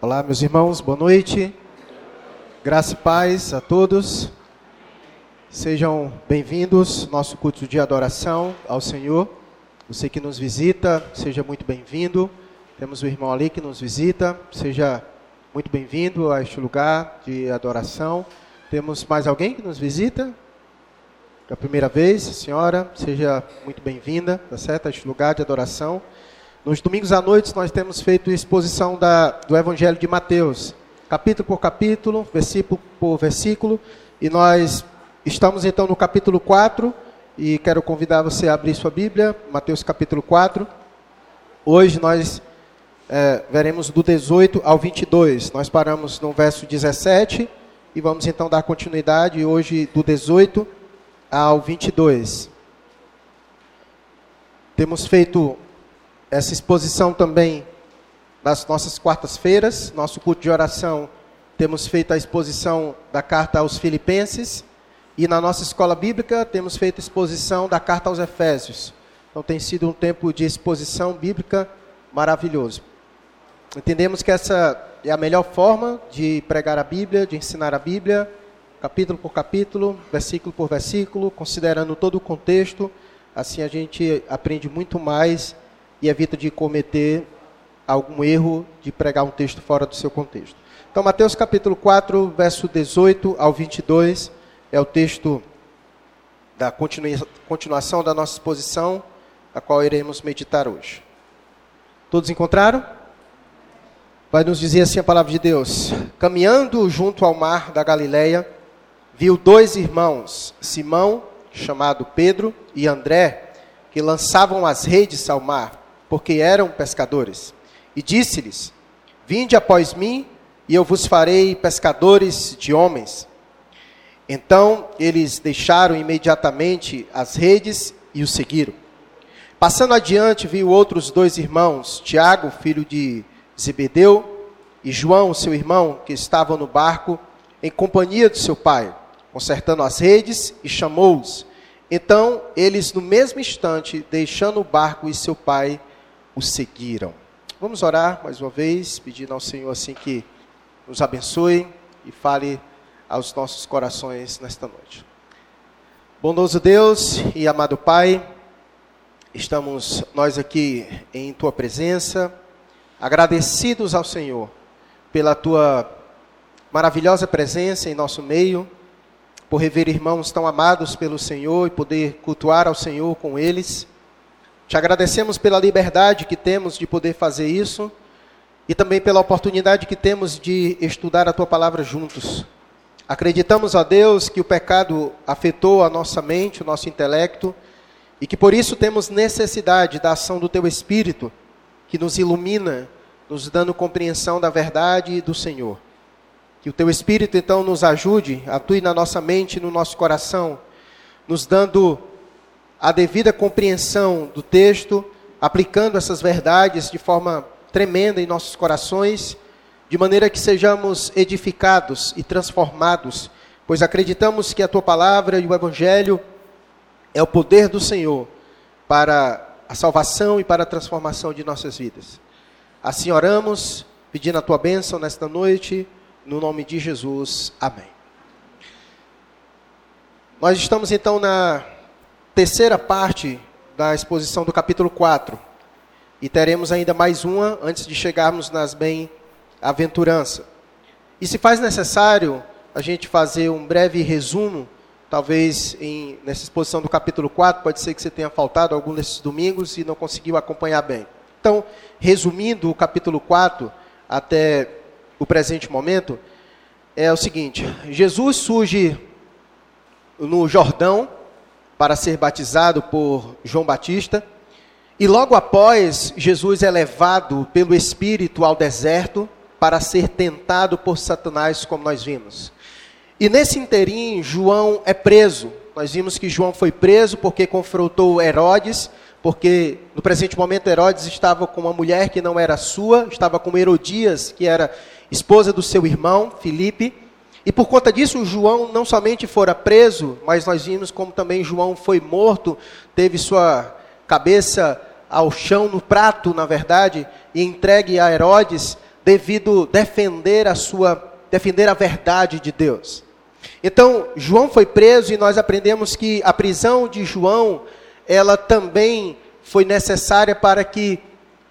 Olá, meus irmãos, boa noite. Graça e paz a todos. Sejam bem-vindos ao nosso culto de adoração ao Senhor. Você que nos visita, seja muito bem-vindo. Temos o irmão ali que nos visita, seja muito bem-vindo a este lugar de adoração. Temos mais alguém que nos visita? Da primeira vez, senhora, seja muito bem-vinda, tá certo? A este lugar de adoração. Nos domingos à noite nós temos feito exposição da, do Evangelho de Mateus, capítulo por capítulo, versículo por versículo, e nós estamos então no capítulo 4, e quero convidar você a abrir sua Bíblia, Mateus capítulo 4. Hoje nós é, veremos do 18 ao 22. Nós paramos no verso 17 e vamos então dar continuidade hoje do 18 ao 22. Temos feito essa exposição também nas nossas quartas-feiras, nosso culto de oração, temos feito a exposição da carta aos Filipenses e na nossa escola bíblica temos feito a exposição da carta aos Efésios. Então tem sido um tempo de exposição bíblica maravilhoso. Entendemos que essa é a melhor forma de pregar a Bíblia, de ensinar a Bíblia, capítulo por capítulo, versículo por versículo, considerando todo o contexto. Assim a gente aprende muito mais e evita de cometer algum erro de pregar um texto fora do seu contexto. Então, Mateus capítulo 4, verso 18 ao 22, é o texto da continuação da nossa exposição, a qual iremos meditar hoje. Todos encontraram? Vai nos dizer assim a palavra de Deus: Caminhando junto ao mar da Galileia, viu dois irmãos, Simão, chamado Pedro, e André, que lançavam as redes ao mar porque eram pescadores. E disse-lhes: Vinde após mim, e eu vos farei pescadores de homens. Então eles deixaram imediatamente as redes e o seguiram. Passando adiante, viu outros dois irmãos, Tiago, filho de Zebedeu, e João, seu irmão, que estavam no barco em companhia de seu pai, consertando as redes, e chamou-os. Então eles, no mesmo instante, deixando o barco e seu pai, o seguiram. Vamos orar mais uma vez, pedindo ao Senhor assim que nos abençoe e fale aos nossos corações nesta noite. Bondoso Deus e amado Pai, estamos nós aqui em tua presença, agradecidos ao Senhor pela tua maravilhosa presença em nosso meio, por rever irmãos tão amados pelo Senhor e poder cultuar ao Senhor com eles. Te agradecemos pela liberdade que temos de poder fazer isso e também pela oportunidade que temos de estudar a tua palavra juntos. Acreditamos a Deus que o pecado afetou a nossa mente, o nosso intelecto e que por isso temos necessidade da ação do teu Espírito que nos ilumina, nos dando compreensão da verdade do Senhor. Que o teu Espírito então nos ajude, atue na nossa mente e no nosso coração, nos dando a devida compreensão do texto, aplicando essas verdades de forma tremenda em nossos corações, de maneira que sejamos edificados e transformados, pois acreditamos que a tua palavra e o evangelho é o poder do Senhor para a salvação e para a transformação de nossas vidas. Assim oramos, pedindo a tua bênção nesta noite, no nome de Jesus. Amém. Nós estamos então na terceira parte da exposição do capítulo 4. E teremos ainda mais uma antes de chegarmos nas bem-aventuranças. E se faz necessário a gente fazer um breve resumo, talvez em, nessa exposição do capítulo 4, pode ser que você tenha faltado algum desses domingos e não conseguiu acompanhar bem. Então, resumindo o capítulo 4 até o presente momento, é o seguinte: Jesus surge no Jordão, para ser batizado por João Batista. E logo após, Jesus é levado pelo Espírito ao deserto para ser tentado por Satanás, como nós vimos. E nesse interim, João é preso. Nós vimos que João foi preso porque confrontou Herodes, porque no presente momento Herodes estava com uma mulher que não era sua, estava com Herodias, que era esposa do seu irmão, Filipe. E por conta disso, João não somente fora preso, mas nós vimos como também João foi morto, teve sua cabeça ao chão, no prato, na verdade, e entregue a Herodes, devido defender a sua defender a verdade de Deus. Então, João foi preso e nós aprendemos que a prisão de João, ela também foi necessária para que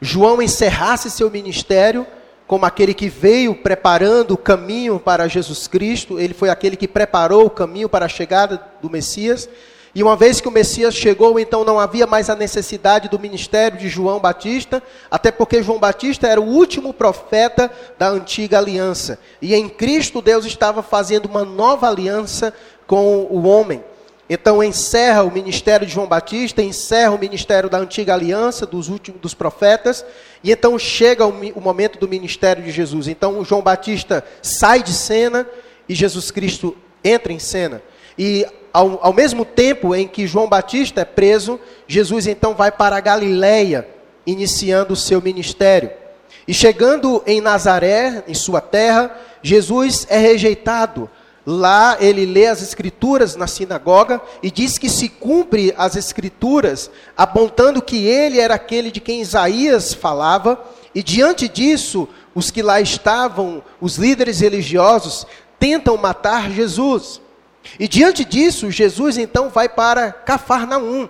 João encerrasse seu ministério como aquele que veio preparando o caminho para Jesus Cristo, ele foi aquele que preparou o caminho para a chegada do Messias. E uma vez que o Messias chegou, então não havia mais a necessidade do ministério de João Batista, até porque João Batista era o último profeta da antiga aliança. E em Cristo Deus estava fazendo uma nova aliança com o homem. Então encerra o ministério de João Batista, encerra o ministério da antiga aliança, dos últimos dos profetas, e então chega o, o momento do ministério de Jesus. Então João Batista sai de cena e Jesus Cristo entra em cena. E ao, ao mesmo tempo em que João Batista é preso, Jesus então vai para a Galileia, iniciando o seu ministério. E chegando em Nazaré, em sua terra, Jesus é rejeitado Lá ele lê as escrituras na sinagoga e diz que se cumpre as escrituras, apontando que ele era aquele de quem Isaías falava, e diante disso, os que lá estavam, os líderes religiosos, tentam matar Jesus. E diante disso, Jesus então vai para Cafarnaum,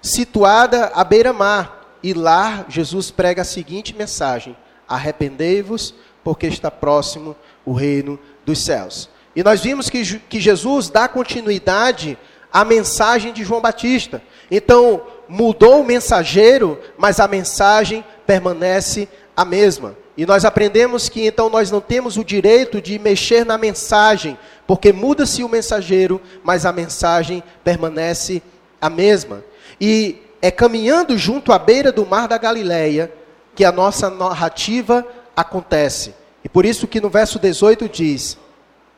situada à beira-mar, e lá Jesus prega a seguinte mensagem: Arrependei-vos, porque está próximo o reino dos céus. E nós vimos que, que Jesus dá continuidade à mensagem de João Batista. Então, mudou o mensageiro, mas a mensagem permanece a mesma. E nós aprendemos que então nós não temos o direito de mexer na mensagem, porque muda-se o mensageiro, mas a mensagem permanece a mesma. E é caminhando junto à beira do mar da Galileia que a nossa narrativa acontece. E por isso que no verso 18 diz: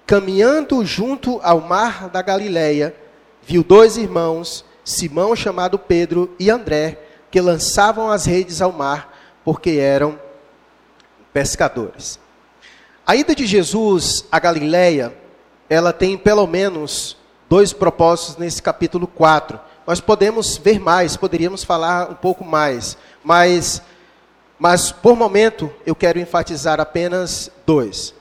caminhando junto ao mar da Galileia, viu dois irmãos, Simão chamado Pedro e André, que lançavam as redes ao mar, porque eram pescadores. A ida de Jesus à Galileia, ela tem pelo menos dois propósitos nesse capítulo 4. Nós podemos ver mais, poderíamos falar um pouco mais, mas mas por momento eu quero enfatizar apenas dois.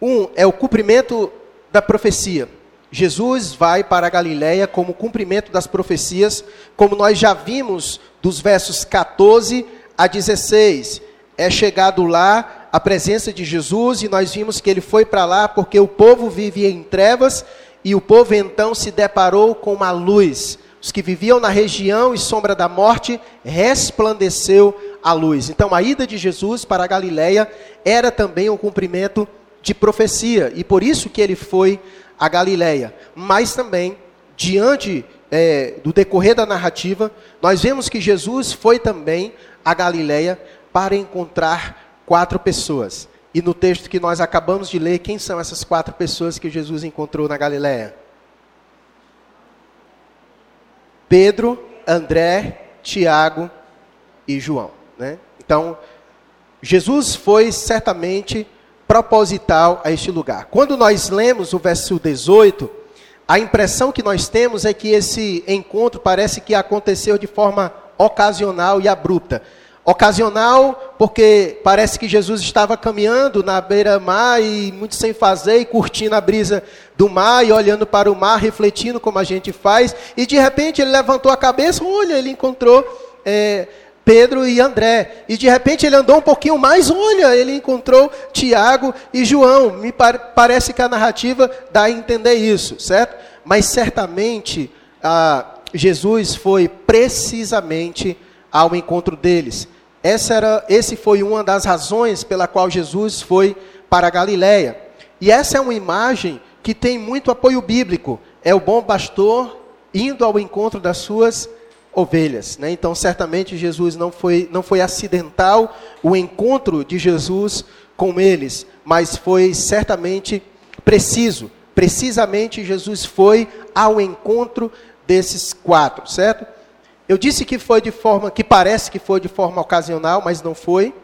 Um é o cumprimento da profecia. Jesus vai para a Galiléia como cumprimento das profecias, como nós já vimos dos versos 14 a 16. É chegado lá a presença de Jesus e nós vimos que ele foi para lá porque o povo vivia em trevas e o povo então se deparou com uma luz. Os que viviam na região e sombra da morte resplandeceu a luz. Então a ida de Jesus para a Galiléia era também um cumprimento de profecia, e por isso que ele foi a Galiléia. Mas também, diante é, do decorrer da narrativa, nós vemos que Jesus foi também a Galiléia para encontrar quatro pessoas. E no texto que nós acabamos de ler, quem são essas quatro pessoas que Jesus encontrou na Galiléia? Pedro, André, Tiago e João. Né? Então, Jesus foi certamente proposital a este lugar. Quando nós lemos o verso 18, a impressão que nós temos é que esse encontro parece que aconteceu de forma ocasional e abrupta. Ocasional, porque parece que Jesus estava caminhando na beira-mar e muito sem fazer, e curtindo a brisa do mar e olhando para o mar, refletindo como a gente faz, e de repente ele levantou a cabeça, olha, ele encontrou é, Pedro e André. E de repente ele andou um pouquinho mais, olha, ele encontrou Tiago e João. Me par parece que a narrativa dá a entender isso, certo? Mas certamente ah, Jesus foi precisamente ao encontro deles. Essa era, esse foi uma das razões pela qual Jesus foi para a Galiléia. E essa é uma imagem que tem muito apoio bíblico. É o bom pastor indo ao encontro das suas ovelhas. Né? Então, certamente, Jesus não foi, não foi acidental o encontro de Jesus com eles, mas foi certamente preciso. Precisamente, Jesus foi ao encontro desses quatro, certo? Eu disse que foi de forma, que parece que foi de forma ocasional, mas não foi.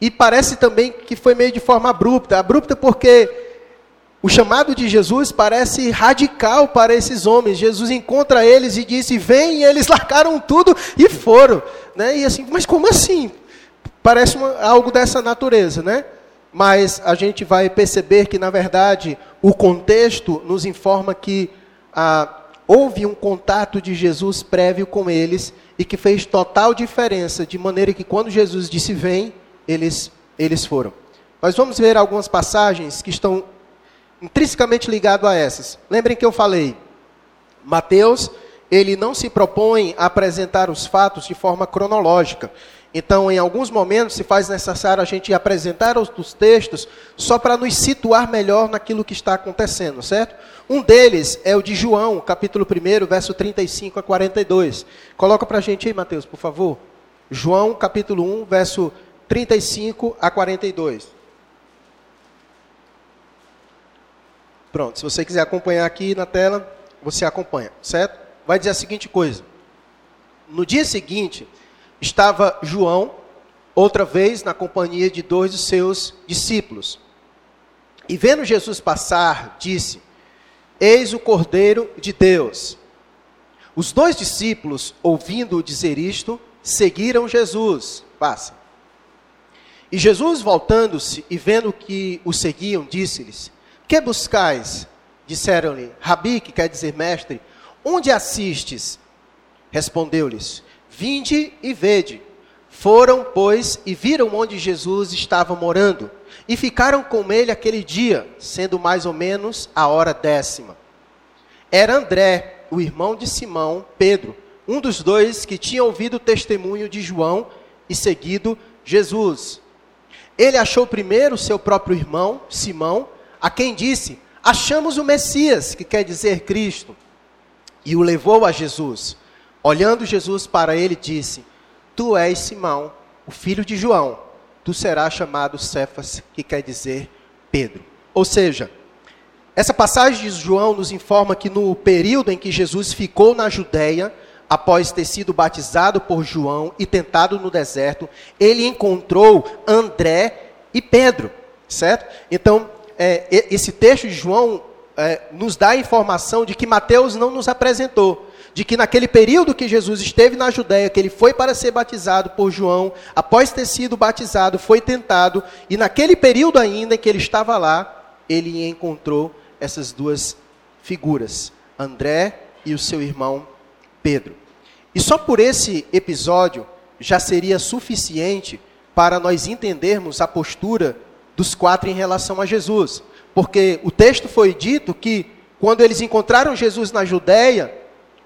E parece também que foi meio de forma abrupta. Abrupta porque o chamado de Jesus parece radical para esses homens. Jesus encontra eles e disse: Vem, e eles largaram tudo e foram. Né? E assim, mas como assim? Parece uma, algo dessa natureza, né? mas a gente vai perceber que, na verdade, o contexto nos informa que ah, houve um contato de Jesus prévio com eles e que fez total diferença, de maneira que quando Jesus disse vem, eles, eles foram. Nós vamos ver algumas passagens que estão intrinsecamente ligadas a essas. Lembrem que eu falei, Mateus, ele não se propõe a apresentar os fatos de forma cronológica. Então, em alguns momentos, se faz necessário a gente apresentar os textos só para nos situar melhor naquilo que está acontecendo, certo? Um deles é o de João, capítulo 1, verso 35 a 42. Coloca para a gente aí, Mateus, por favor. João, capítulo 1, verso 35 a 42. Pronto, se você quiser acompanhar aqui na tela, você acompanha, certo? Vai dizer a seguinte coisa. No dia seguinte, estava João, outra vez na companhia de dois de seus discípulos. E vendo Jesus passar, disse: Eis o Cordeiro de Deus. Os dois discípulos, ouvindo dizer isto, seguiram Jesus. Passa. E Jesus, voltando-se e vendo que o seguiam, disse-lhes: Que buscais? Disseram-lhe: Rabi, que quer dizer mestre, onde assistes? Respondeu-lhes: Vinde e vede. Foram, pois, e viram onde Jesus estava morando, e ficaram com ele aquele dia, sendo mais ou menos a hora décima. Era André, o irmão de Simão, Pedro, um dos dois que tinha ouvido o testemunho de João e seguido Jesus. Ele achou primeiro seu próprio irmão, Simão, a quem disse: Achamos o Messias, que quer dizer Cristo, e o levou a Jesus. Olhando Jesus para ele, disse: Tu és Simão, o filho de João. Tu serás chamado Cefas, que quer dizer Pedro. Ou seja, essa passagem de João nos informa que no período em que Jesus ficou na Judéia, após ter sido batizado por João e tentado no deserto, ele encontrou André e Pedro, certo? Então, é, esse texto de João é, nos dá a informação de que Mateus não nos apresentou de que naquele período que Jesus esteve na Judéia, que ele foi para ser batizado por João, após ter sido batizado, foi tentado, e naquele período ainda em que ele estava lá, ele encontrou essas duas figuras, André e o seu irmão Pedro. E só por esse episódio já seria suficiente para nós entendermos a postura dos quatro em relação a Jesus. Porque o texto foi dito que quando eles encontraram Jesus na Judéia,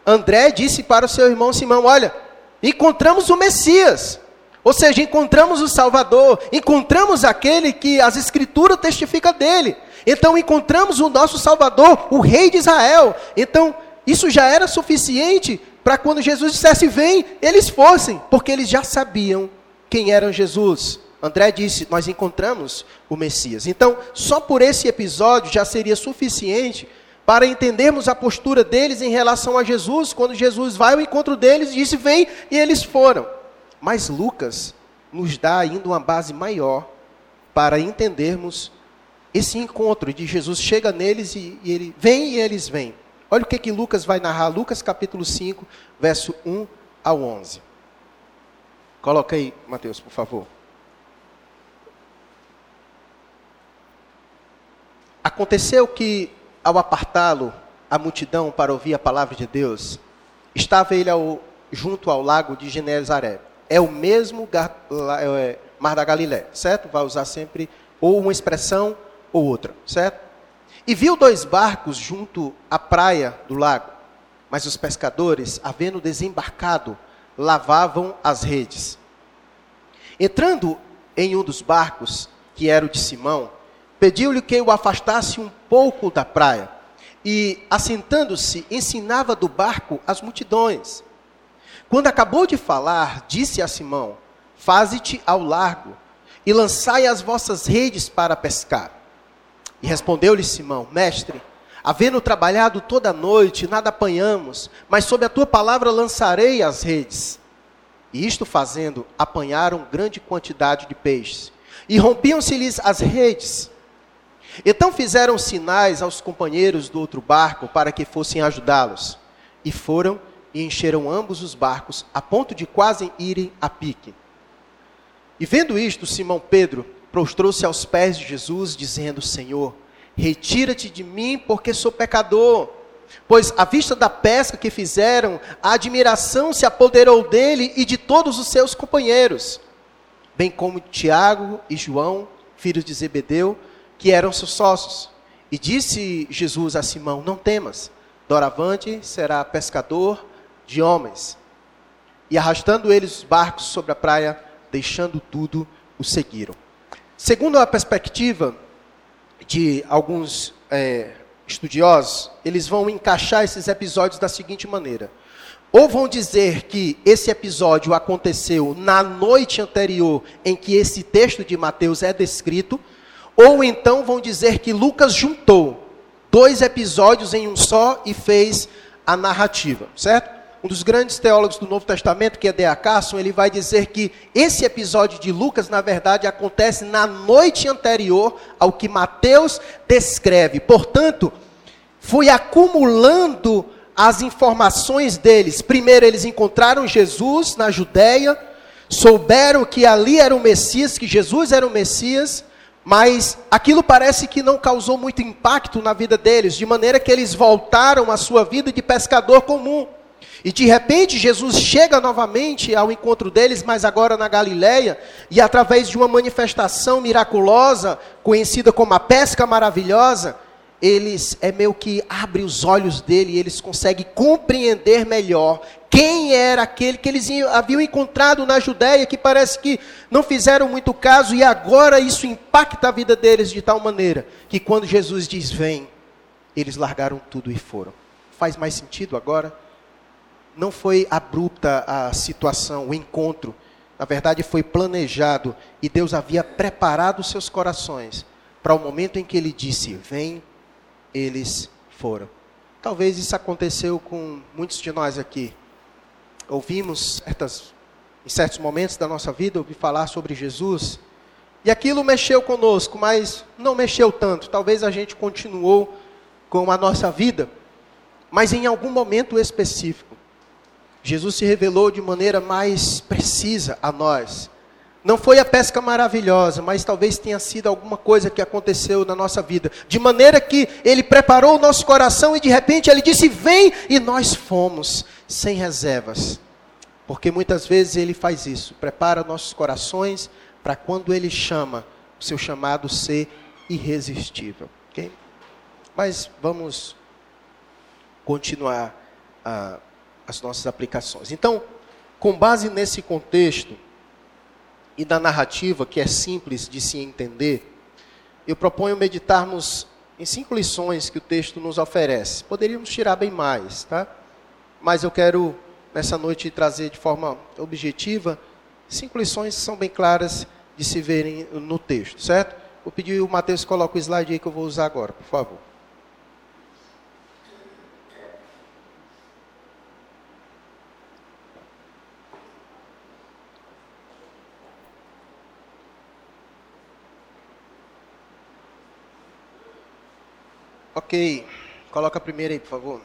André disse para o seu irmão Simão: Olha, encontramos o Messias. Ou seja, encontramos o Salvador, encontramos aquele que as Escrituras testificam dele. Então encontramos o nosso Salvador, o Rei de Israel. Então, isso já era suficiente para quando Jesus dissesse vem, eles fossem, porque eles já sabiam quem era Jesus. André disse: Nós encontramos o Messias. Então, só por esse episódio já seria suficiente para entendermos a postura deles em relação a Jesus, quando Jesus vai ao encontro deles e disse: Vem, e eles foram. Mas Lucas nos dá ainda uma base maior para entendermos esse encontro de Jesus chega neles e, e ele vem e eles vêm. Olha o que, que Lucas vai narrar, Lucas capítulo 5, verso 1 ao 11. Coloca aí, Mateus, por favor. Aconteceu que ao apartá-lo, a multidão para ouvir a palavra de Deus, estava ele ao, junto ao lago de Genezaré. É o mesmo é, mar da Galiléia, certo? Vai usar sempre ou uma expressão ou outra, certo? E viu dois barcos junto à praia do lago, mas os pescadores, havendo desembarcado, lavavam as redes. Entrando em um dos barcos, que era o de Simão, pediu-lhe que o afastasse um pouco da praia e, assentando-se, ensinava do barco as multidões. Quando acabou de falar, disse a Simão: Faze-te ao largo e lançai as vossas redes para pescar. E respondeu-lhe Simão: Mestre, havendo trabalhado toda a noite, nada apanhamos, mas sob a tua palavra lançarei as redes. E isto fazendo, apanharam grande quantidade de peixes. E rompiam-se-lhes as redes. Então fizeram sinais aos companheiros do outro barco para que fossem ajudá-los. E foram e encheram ambos os barcos, a ponto de quase irem a pique. E vendo isto, Simão Pedro prostrou-se aos pés de Jesus, dizendo: Senhor, retira-te de mim, porque sou pecador. Pois, à vista da pesca que fizeram, a admiração se apoderou dele e de todos os seus companheiros, bem como Tiago e João, filhos de Zebedeu, que eram seus sócios. E disse Jesus a Simão: Não temas, doravante será pescador de homens. E arrastando eles os barcos sobre a praia, deixando tudo, o seguiram. Segundo a perspectiva de alguns é, estudiosos, eles vão encaixar esses episódios da seguinte maneira. Ou vão dizer que esse episódio aconteceu na noite anterior em que esse texto de Mateus é descrito, ou então vão dizer que Lucas juntou dois episódios em um só e fez a narrativa, certo? Um dos grandes teólogos do Novo Testamento, que é D.A. Carson, ele vai dizer que esse episódio de Lucas, na verdade, acontece na noite anterior ao que Mateus descreve. Portanto, foi acumulando as informações deles. Primeiro, eles encontraram Jesus na Judéia, souberam que ali era o Messias, que Jesus era o Messias, mas aquilo parece que não causou muito impacto na vida deles, de maneira que eles voltaram à sua vida de pescador comum. E de repente Jesus chega novamente ao encontro deles, mas agora na Galileia, e através de uma manifestação miraculosa, conhecida como a pesca maravilhosa, eles é meio que abre os olhos dele e eles conseguem compreender melhor quem era aquele que eles haviam encontrado na Judéia, que parece que não fizeram muito caso, e agora isso impacta a vida deles de tal maneira que quando Jesus diz vem, eles largaram tudo e foram. Faz mais sentido agora? não foi abrupta a situação, o encontro. Na verdade, foi planejado e Deus havia preparado seus corações para o momento em que ele disse: Vem, eles foram. Talvez isso aconteceu com muitos de nós aqui. Ouvimos certas, em certos momentos da nossa vida, ouvir falar sobre Jesus, e aquilo mexeu conosco, mas não mexeu tanto. Talvez a gente continuou com a nossa vida, mas em algum momento específico, Jesus se revelou de maneira mais precisa a nós. Não foi a pesca maravilhosa, mas talvez tenha sido alguma coisa que aconteceu na nossa vida. De maneira que ele preparou o nosso coração e de repente ele disse: Vem, e nós fomos, sem reservas. Porque muitas vezes ele faz isso, prepara nossos corações para quando ele chama, o seu chamado ser irresistível. Okay? Mas vamos continuar a. Uh, as nossas aplicações. Então, com base nesse contexto e na narrativa que é simples de se entender, eu proponho meditarmos em cinco lições que o texto nos oferece. Poderíamos tirar bem mais, tá? Mas eu quero nessa noite trazer de forma objetiva cinco lições que são bem claras de se verem no texto, certo? Vou pedir o Mateus coloque o slide aí que eu vou usar agora, por favor. Ok, coloca a primeira aí, por favor.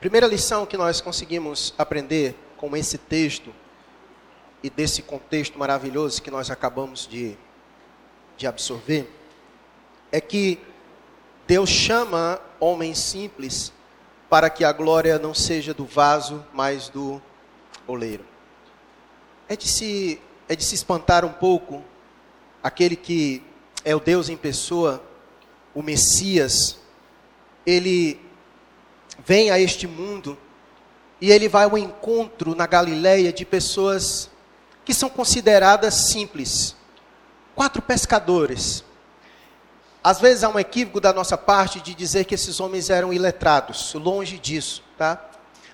Primeira lição que nós conseguimos aprender com esse texto e desse contexto maravilhoso que nós acabamos de, de absorver é que Deus chama homens simples para que a glória não seja do vaso, mas do oleiro. É de se, é de se espantar um pouco aquele que é o Deus em pessoa o Messias, ele vem a este mundo e ele vai ao encontro na Galileia de pessoas que são consideradas simples. Quatro pescadores. Às vezes há um equívoco da nossa parte de dizer que esses homens eram iletrados, longe disso, tá?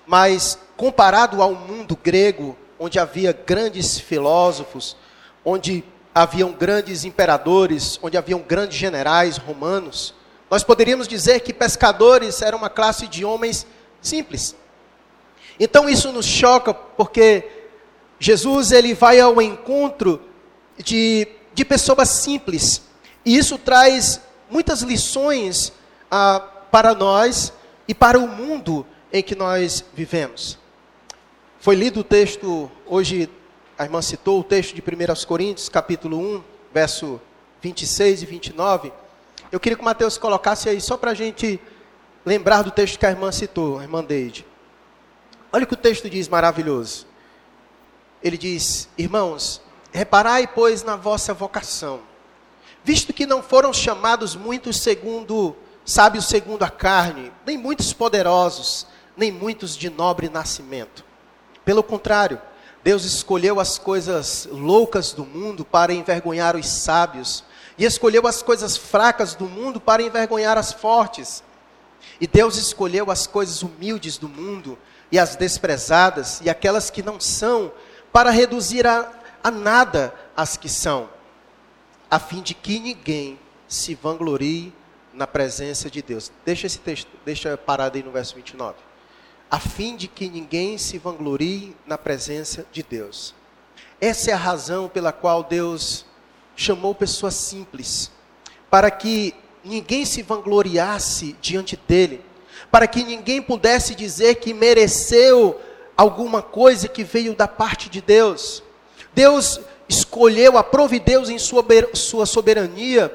Mas comparado ao mundo grego, onde havia grandes filósofos, onde haviam grandes imperadores, onde haviam grandes generais romanos, nós poderíamos dizer que pescadores eram uma classe de homens simples. Então isso nos choca porque Jesus ele vai ao encontro de, de pessoas simples. E isso traz muitas lições ah, para nós e para o mundo em que nós vivemos. Foi lido o texto hoje a irmã citou o texto de 1 Coríntios, capítulo 1, verso 26 e 29, eu queria que o Mateus colocasse aí, só para a gente lembrar do texto que a irmã citou, a irmã Deide. Olha o que o texto diz maravilhoso. Ele diz: Irmãos, reparai, pois, na vossa vocação, visto que não foram chamados muitos segundo, sábios segundo a carne, nem muitos poderosos, nem muitos de nobre nascimento. Pelo contrário, Deus escolheu as coisas loucas do mundo para envergonhar os sábios, e escolheu as coisas fracas do mundo para envergonhar as fortes. E Deus escolheu as coisas humildes do mundo e as desprezadas e aquelas que não são, para reduzir a, a nada as que são, a fim de que ninguém se vanglorie na presença de Deus. Deixa esse texto, deixa parado aí no verso 29 a fim de que ninguém se vanglorie na presença de Deus. Essa é a razão pela qual Deus chamou pessoas simples, para que ninguém se vangloriasse diante dele, para que ninguém pudesse dizer que mereceu alguma coisa que veio da parte de Deus. Deus escolheu, aprove Deus em sua soberania,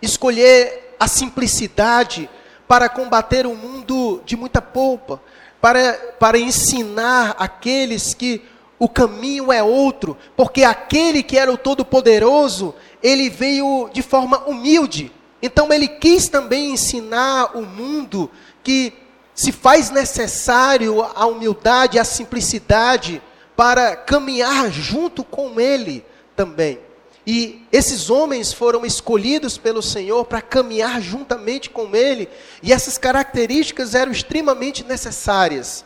escolher a simplicidade para combater um mundo de muita polpa, para, para ensinar aqueles que o caminho é outro, porque aquele que era o Todo-Poderoso, ele veio de forma humilde. Então ele quis também ensinar o mundo que se faz necessário a humildade, a simplicidade para caminhar junto com ele também. E esses homens foram escolhidos pelo Senhor para caminhar juntamente com Ele, e essas características eram extremamente necessárias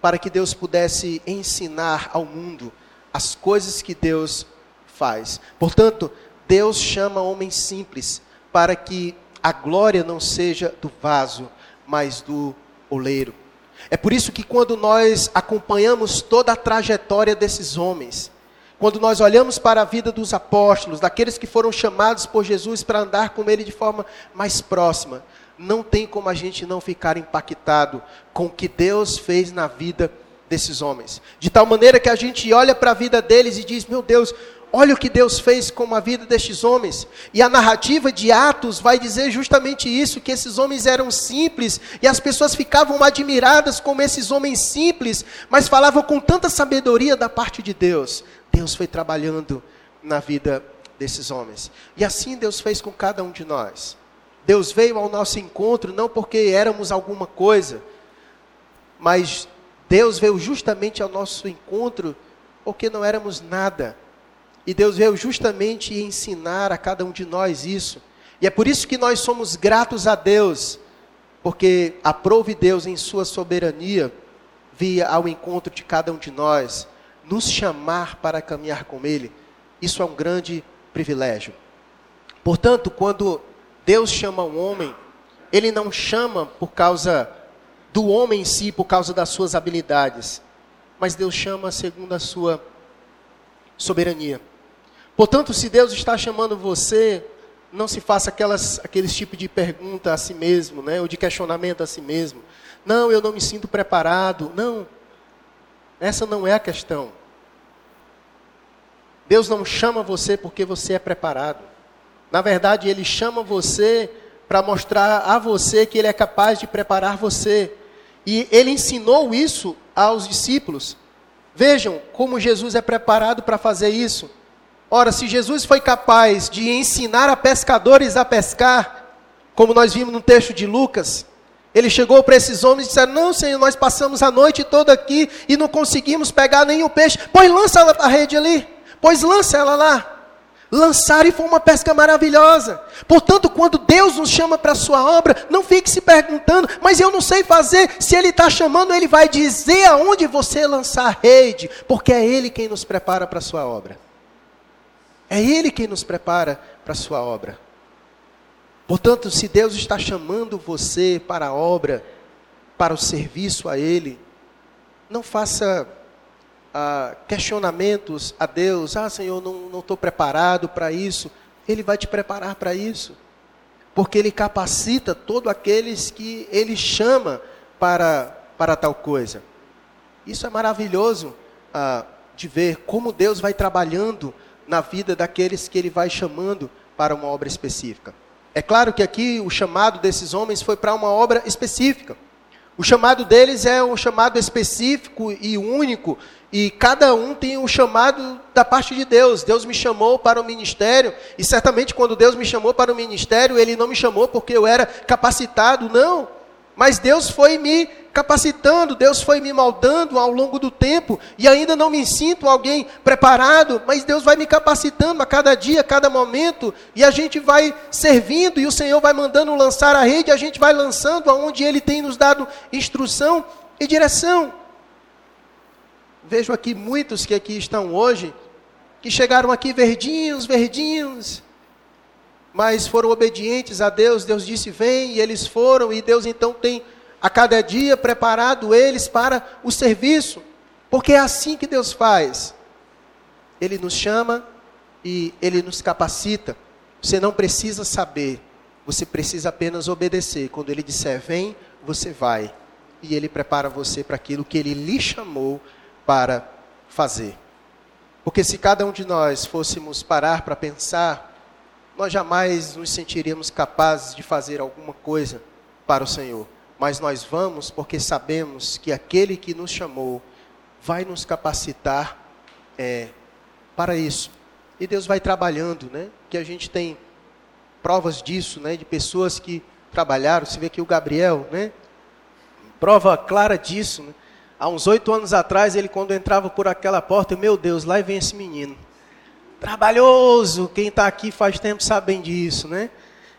para que Deus pudesse ensinar ao mundo as coisas que Deus faz. Portanto, Deus chama homens simples para que a glória não seja do vaso, mas do oleiro. É por isso que quando nós acompanhamos toda a trajetória desses homens, quando nós olhamos para a vida dos apóstolos, daqueles que foram chamados por Jesus para andar com ele de forma mais próxima, não tem como a gente não ficar impactado com o que Deus fez na vida desses homens. De tal maneira que a gente olha para a vida deles e diz: Meu Deus, olha o que Deus fez com a vida destes homens. E a narrativa de Atos vai dizer justamente isso: que esses homens eram simples e as pessoas ficavam admiradas como esses homens simples, mas falavam com tanta sabedoria da parte de Deus. Deus foi trabalhando na vida desses homens. E assim Deus fez com cada um de nós. Deus veio ao nosso encontro não porque éramos alguma coisa, mas Deus veio justamente ao nosso encontro porque não éramos nada. E Deus veio justamente ensinar a cada um de nós isso. E é por isso que nós somos gratos a Deus, porque aprove Deus em sua soberania via ao encontro de cada um de nós nos chamar para caminhar com Ele, isso é um grande privilégio. Portanto, quando Deus chama um homem, Ele não chama por causa do homem em si, por causa das suas habilidades, mas Deus chama segundo a sua soberania. Portanto, se Deus está chamando você, não se faça aquelas, aqueles tipos de pergunta a si mesmo, né, ou de questionamento a si mesmo. Não, eu não me sinto preparado. Não, essa não é a questão. Deus não chama você porque você é preparado. Na verdade, Ele chama você para mostrar a você que Ele é capaz de preparar você. E Ele ensinou isso aos discípulos. Vejam como Jesus é preparado para fazer isso. Ora, se Jesus foi capaz de ensinar a pescadores a pescar, como nós vimos no texto de Lucas, ele chegou para esses homens e disse: Não, Senhor, nós passamos a noite toda aqui e não conseguimos pegar nenhum peixe. Pois lança a rede ali, pois lança ela lá. Lançaram e foi uma pesca maravilhosa. Portanto, quando Deus nos chama para a sua obra, não fique se perguntando, mas eu não sei fazer. Se Ele está chamando, Ele vai dizer aonde você lançar a rede, porque é Ele quem nos prepara para a sua obra. É Ele quem nos prepara para a sua obra. Portanto, se Deus está chamando você para a obra, para o serviço a Ele, não faça ah, questionamentos a Deus. Ah, Senhor, não estou preparado para isso. Ele vai te preparar para isso. Porque Ele capacita todos aqueles que Ele chama para, para tal coisa. Isso é maravilhoso ah, de ver como Deus vai trabalhando na vida daqueles que ele vai chamando para uma obra específica. É claro que aqui o chamado desses homens foi para uma obra específica. O chamado deles é um chamado específico e único, e cada um tem um chamado da parte de Deus. Deus me chamou para o ministério, e certamente quando Deus me chamou para o ministério, Ele não me chamou porque eu era capacitado, não. Mas Deus foi me capacitando, Deus foi me moldando ao longo do tempo, e ainda não me sinto alguém preparado, mas Deus vai me capacitando a cada dia, a cada momento, e a gente vai servindo, e o Senhor vai mandando lançar a rede, a gente vai lançando aonde Ele tem nos dado instrução e direção. Vejo aqui muitos que aqui estão hoje, que chegaram aqui verdinhos, verdinhos, mas foram obedientes a Deus. Deus disse: vem, e eles foram, e Deus então tem a cada dia preparado eles para o serviço, porque é assim que Deus faz. Ele nos chama e ele nos capacita. Você não precisa saber, você precisa apenas obedecer. Quando ele disser vem, você vai. E ele prepara você para aquilo que ele lhe chamou para fazer. Porque se cada um de nós fôssemos parar para pensar nós jamais nos sentiríamos capazes de fazer alguma coisa para o Senhor. Mas nós vamos porque sabemos que aquele que nos chamou vai nos capacitar é, para isso. E Deus vai trabalhando, né? Que a gente tem provas disso, né? De pessoas que trabalharam. Você vê que o Gabriel, né? Prova clara disso. Né? Há uns oito anos atrás, ele quando entrava por aquela porta, meu Deus, lá vem esse menino trabalhoso. Quem está aqui faz tempo sabe bem disso, né?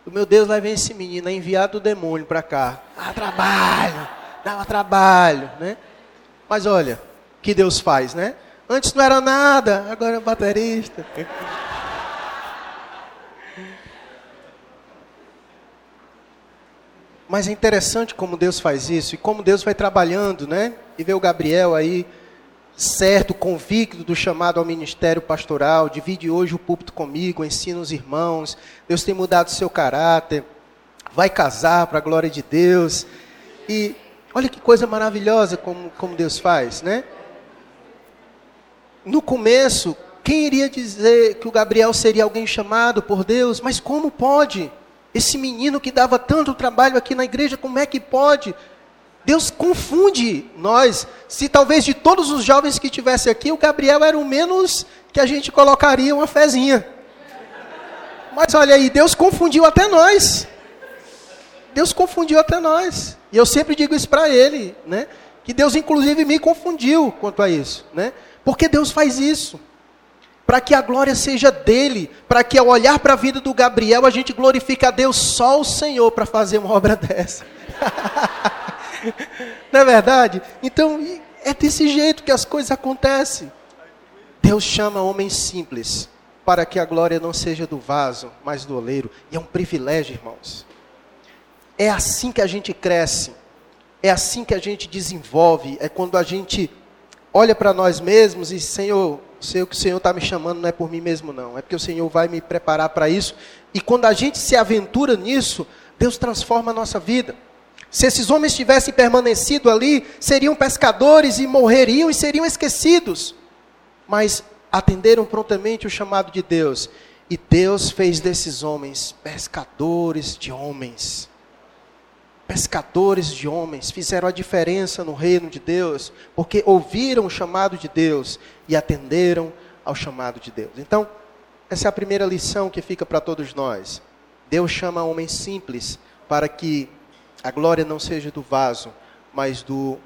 O meu Deus, lá vem esse menino, é enviado do demônio para cá. Dá trabalho, dá trabalho, né? Mas olha, que Deus faz, né? Antes não era nada, agora é baterista. Mas é interessante como Deus faz isso e como Deus vai trabalhando, né? E vê o Gabriel aí certo, convicto do chamado ao ministério pastoral, divide hoje o púlpito comigo, ensina os irmãos, Deus tem mudado seu caráter, vai casar para a glória de Deus. E olha que coisa maravilhosa como, como Deus faz, né? No começo, quem iria dizer que o Gabriel seria alguém chamado por Deus? Mas como pode? Esse menino que dava tanto trabalho aqui na igreja, como é que pode? Deus confunde nós. Se talvez de todos os jovens que tivesse aqui, o Gabriel era o menos que a gente colocaria uma fezinha. Mas olha aí, Deus confundiu até nós. Deus confundiu até nós. E eu sempre digo isso para ele, né? Que Deus inclusive me confundiu quanto a isso, né? Porque Deus faz isso. Para que a glória seja dele, para que ao olhar para a vida do Gabriel a gente glorifique a Deus só o Senhor para fazer uma obra dessa. Não é verdade? Então, é desse jeito que as coisas acontecem. Deus chama homens simples para que a glória não seja do vaso, mas do oleiro. E é um privilégio, irmãos. É assim que a gente cresce. É assim que a gente desenvolve. É quando a gente olha para nós mesmos e, Senhor, sei o que o Senhor está me chamando, não é por mim mesmo, não. É porque o Senhor vai me preparar para isso. E quando a gente se aventura nisso, Deus transforma a nossa vida. Se esses homens tivessem permanecido ali, seriam pescadores e morreriam e seriam esquecidos. Mas atenderam prontamente o chamado de Deus. E Deus fez desses homens pescadores de homens. Pescadores de homens fizeram a diferença no reino de Deus, porque ouviram o chamado de Deus e atenderam ao chamado de Deus. Então, essa é a primeira lição que fica para todos nós. Deus chama homens simples para que a glória não seja do vaso, mas do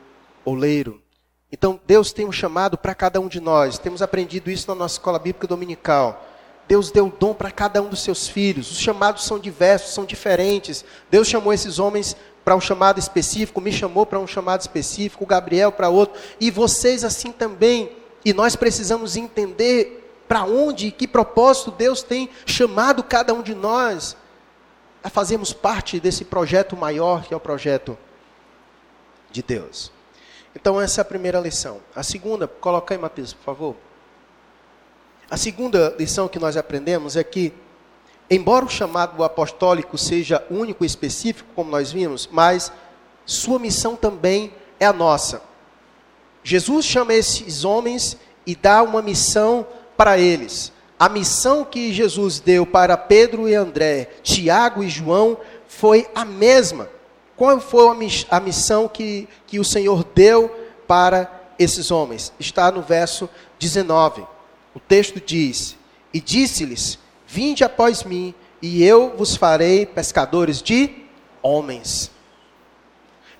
oleiro. Então, Deus tem um chamado para cada um de nós. Temos aprendido isso na nossa escola bíblica dominical. Deus deu dom para cada um dos seus filhos. Os chamados são diversos, são diferentes. Deus chamou esses homens para um chamado específico, me chamou para um chamado específico, Gabriel para outro, e vocês assim também. E nós precisamos entender para onde e que propósito Deus tem chamado cada um de nós a fazermos parte desse projeto maior que é o projeto de Deus. Então, essa é a primeira lição. A segunda, coloca aí, Mateus, por favor. A segunda lição que nós aprendemos é que, embora o chamado apostólico seja único e específico, como nós vimos, mas sua missão também é a nossa. Jesus chama esses homens e dá uma missão para eles. A missão que Jesus deu para Pedro e André, Tiago e João, foi a mesma. Qual foi a missão que, que o Senhor deu para esses homens? Está no verso 19. O texto diz: E disse-lhes: Vinde após mim, e eu vos farei pescadores de homens.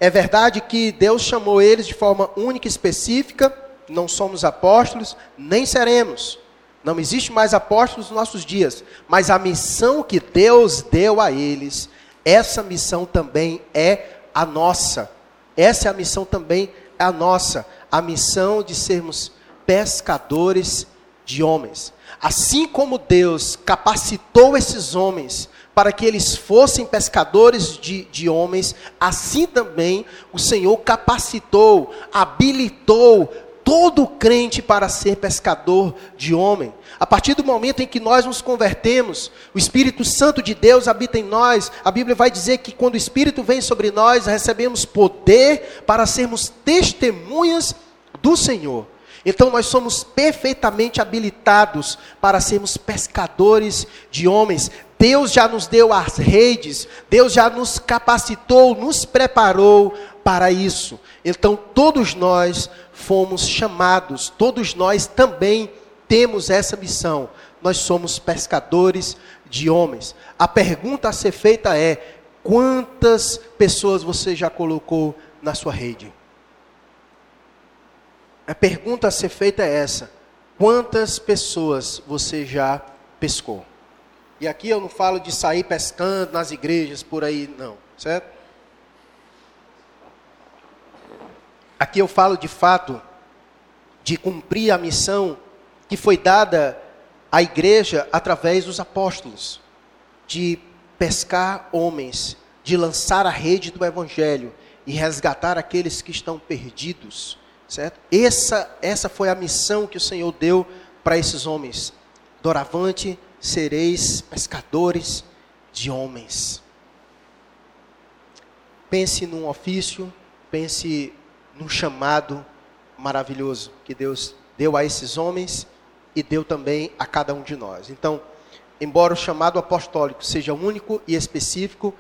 É verdade que Deus chamou eles de forma única e específica, não somos apóstolos, nem seremos. Não existe mais apóstolos nos nossos dias, mas a missão que Deus deu a eles, essa missão também é a nossa. Essa é a missão também é a nossa, a missão de sermos pescadores de homens. Assim como Deus capacitou esses homens para que eles fossem pescadores de, de homens, assim também o Senhor capacitou, habilitou todo crente para ser pescador de homem. A partir do momento em que nós nos convertemos, o Espírito Santo de Deus habita em nós. A Bíblia vai dizer que quando o Espírito vem sobre nós, recebemos poder para sermos testemunhas do Senhor. Então nós somos perfeitamente habilitados para sermos pescadores de homens. Deus já nos deu as redes, Deus já nos capacitou, nos preparou para isso. Então todos nós fomos chamados, todos nós também temos essa missão. Nós somos pescadores de homens. A pergunta a ser feita é: quantas pessoas você já colocou na sua rede? A pergunta a ser feita é essa: quantas pessoas você já pescou? E aqui eu não falo de sair pescando nas igrejas por aí, não, certo? Aqui eu falo de fato de cumprir a missão que foi dada à igreja através dos apóstolos, de pescar homens, de lançar a rede do evangelho e resgatar aqueles que estão perdidos, certo? Essa essa foi a missão que o Senhor deu para esses homens. Doravante sereis pescadores de homens. Pense num ofício, pense num chamado maravilhoso que Deus deu a esses homens e deu também a cada um de nós. Então, embora o chamado apostólico seja único e específico,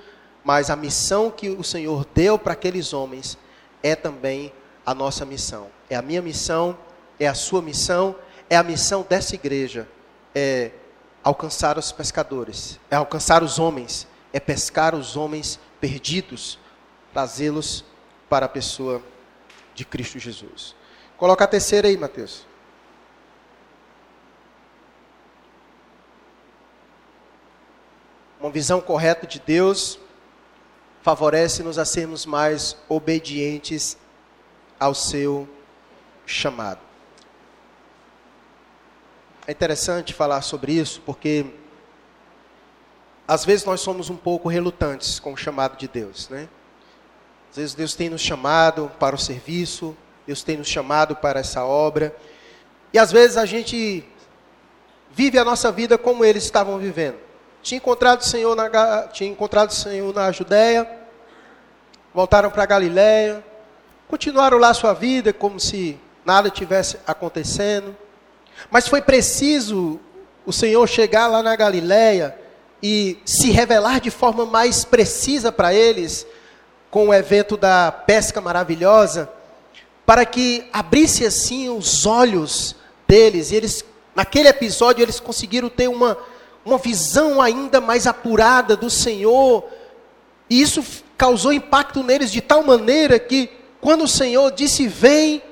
mas a missão que o Senhor deu para aqueles homens é também a nossa missão. É a minha missão, é a sua missão, é a missão dessa igreja. É alcançar os pescadores, é alcançar os homens, é pescar os homens perdidos, trazê-los para a pessoa de Cristo Jesus. Coloca a terceira aí, Mateus. Uma visão correta de Deus favorece-nos a sermos mais obedientes ao seu chamado. É interessante falar sobre isso porque às vezes nós somos um pouco relutantes com o chamado de Deus, né? Às vezes Deus tem nos chamado para o serviço, Deus tem nos chamado para essa obra, e às vezes a gente vive a nossa vida como eles estavam vivendo. Tinha encontrado o Senhor na, tinha encontrado o Senhor na Judéia, voltaram para Galiléia, continuaram lá sua vida como se nada tivesse acontecendo. Mas foi preciso o Senhor chegar lá na Galiléia e se revelar de forma mais precisa para eles com o evento da pesca maravilhosa, para que abrisse assim os olhos deles, e eles naquele episódio eles conseguiram ter uma uma visão ainda mais apurada do Senhor. E isso causou impacto neles de tal maneira que, quando o Senhor disse vem,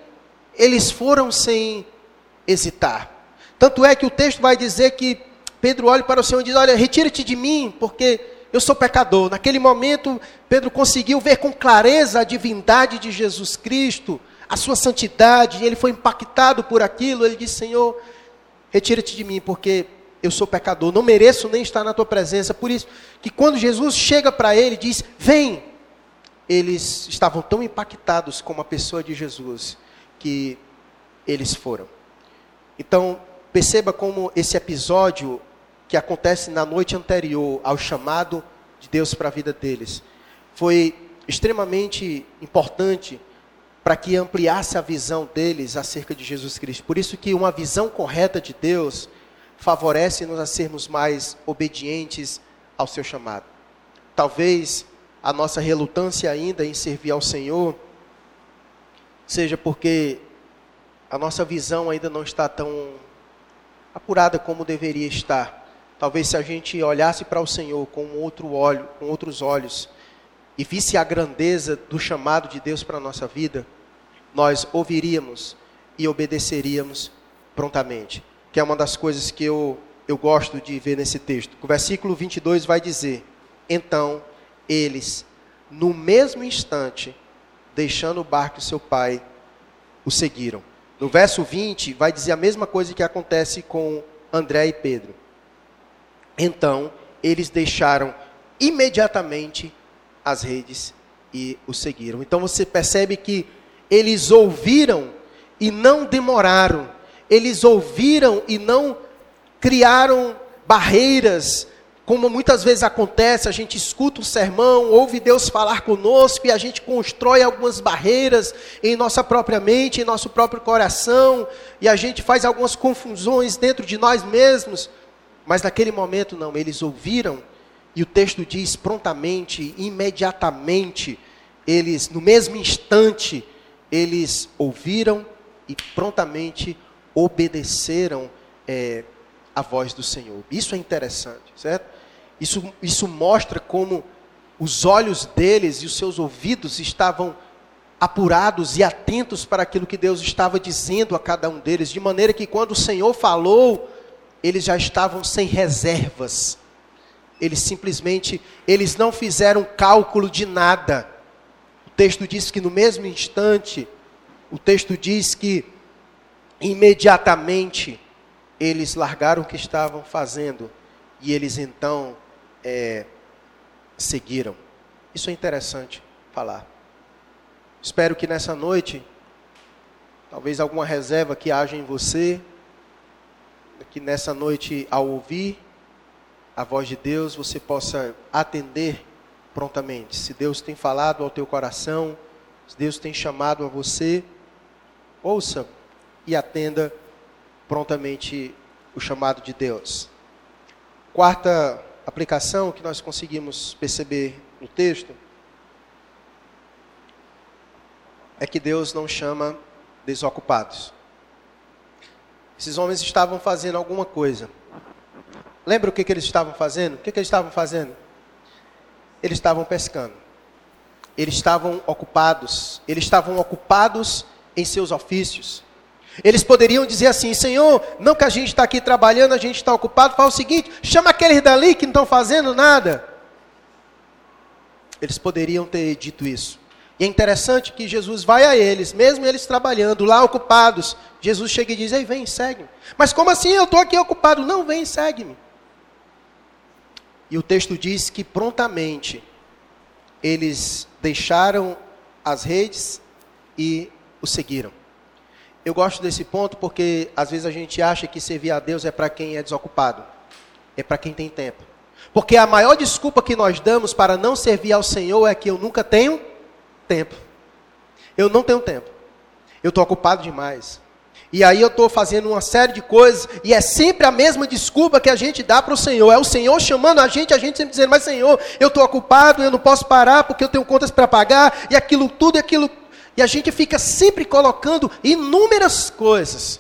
eles foram sem hesitar. Tanto é que o texto vai dizer que Pedro olha para o Senhor e diz: Olha, retira-te de mim, porque eu sou pecador. Naquele momento, Pedro conseguiu ver com clareza a divindade de Jesus Cristo, a sua santidade, ele foi impactado por aquilo. Ele disse: Senhor, retira-te de mim, porque eu sou pecador, não mereço nem estar na tua presença. Por isso que quando Jesus chega para ele diz: "Vem", eles estavam tão impactados com a pessoa de Jesus que eles foram. Então, perceba como esse episódio que acontece na noite anterior ao chamado de Deus para a vida deles foi extremamente importante para que ampliasse a visão deles acerca de Jesus Cristo. Por isso que uma visão correta de Deus favorece-nos a sermos mais obedientes ao seu chamado. Talvez a nossa relutância ainda em servir ao Senhor seja porque a nossa visão ainda não está tão apurada como deveria estar. Talvez se a gente olhasse para o Senhor com outro olho, com outros olhos, e visse a grandeza do chamado de Deus para a nossa vida, nós ouviríamos e obedeceríamos prontamente. Que é uma das coisas que eu, eu gosto de ver nesse texto. O versículo 22 vai dizer: Então eles, no mesmo instante, deixando o barco e seu pai, o seguiram. No verso 20, vai dizer a mesma coisa que acontece com André e Pedro. Então, eles deixaram imediatamente as redes e o seguiram. Então você percebe que eles ouviram e não demoraram. Eles ouviram e não criaram barreiras, como muitas vezes acontece, a gente escuta um sermão, ouve Deus falar conosco e a gente constrói algumas barreiras em nossa própria mente, em nosso próprio coração, e a gente faz algumas confusões dentro de nós mesmos. Mas naquele momento não, eles ouviram e o texto diz prontamente, imediatamente, eles no mesmo instante eles ouviram e prontamente obedeceram é, a voz do Senhor. Isso é interessante, certo? Isso, isso mostra como os olhos deles e os seus ouvidos estavam apurados e atentos para aquilo que Deus estava dizendo a cada um deles, de maneira que quando o Senhor falou, eles já estavam sem reservas. Eles simplesmente, eles não fizeram cálculo de nada. O texto diz que no mesmo instante, o texto diz que imediatamente eles largaram o que estavam fazendo e eles então é, seguiram. Isso é interessante falar. Espero que nessa noite, talvez alguma reserva que haja em você, que nessa noite, ao ouvir a voz de Deus, você possa atender prontamente. Se Deus tem falado ao teu coração, se Deus tem chamado a você, ouça e atenda prontamente o chamado de Deus. Quarta aplicação que nós conseguimos perceber no texto é que Deus não chama desocupados. Esses homens estavam fazendo alguma coisa. Lembra o que, que eles estavam fazendo? O que, que eles estavam fazendo? Eles estavam pescando. Eles estavam ocupados. Eles estavam ocupados em seus ofícios. Eles poderiam dizer assim: Senhor, não que a gente está aqui trabalhando, a gente está ocupado, fala o seguinte: chama aqueles dali que não estão fazendo nada. Eles poderiam ter dito isso. E é interessante que Jesus vai a eles, mesmo eles trabalhando lá ocupados. Jesus chega e diz: Ei, vem, segue-me. Mas como assim eu estou aqui ocupado? Não, vem, segue-me. E o texto diz que prontamente eles deixaram as redes e o seguiram. Eu gosto desse ponto porque às vezes a gente acha que servir a Deus é para quem é desocupado, é para quem tem tempo. Porque a maior desculpa que nós damos para não servir ao Senhor é que eu nunca tenho tempo. Eu não tenho tempo. Eu estou ocupado demais. E aí eu estou fazendo uma série de coisas, e é sempre a mesma desculpa que a gente dá para o Senhor. É o Senhor chamando a gente, a gente sempre dizendo, mas Senhor, eu estou ocupado, eu não posso parar porque eu tenho contas para pagar, e aquilo tudo, aquilo e a gente fica sempre colocando inúmeras coisas.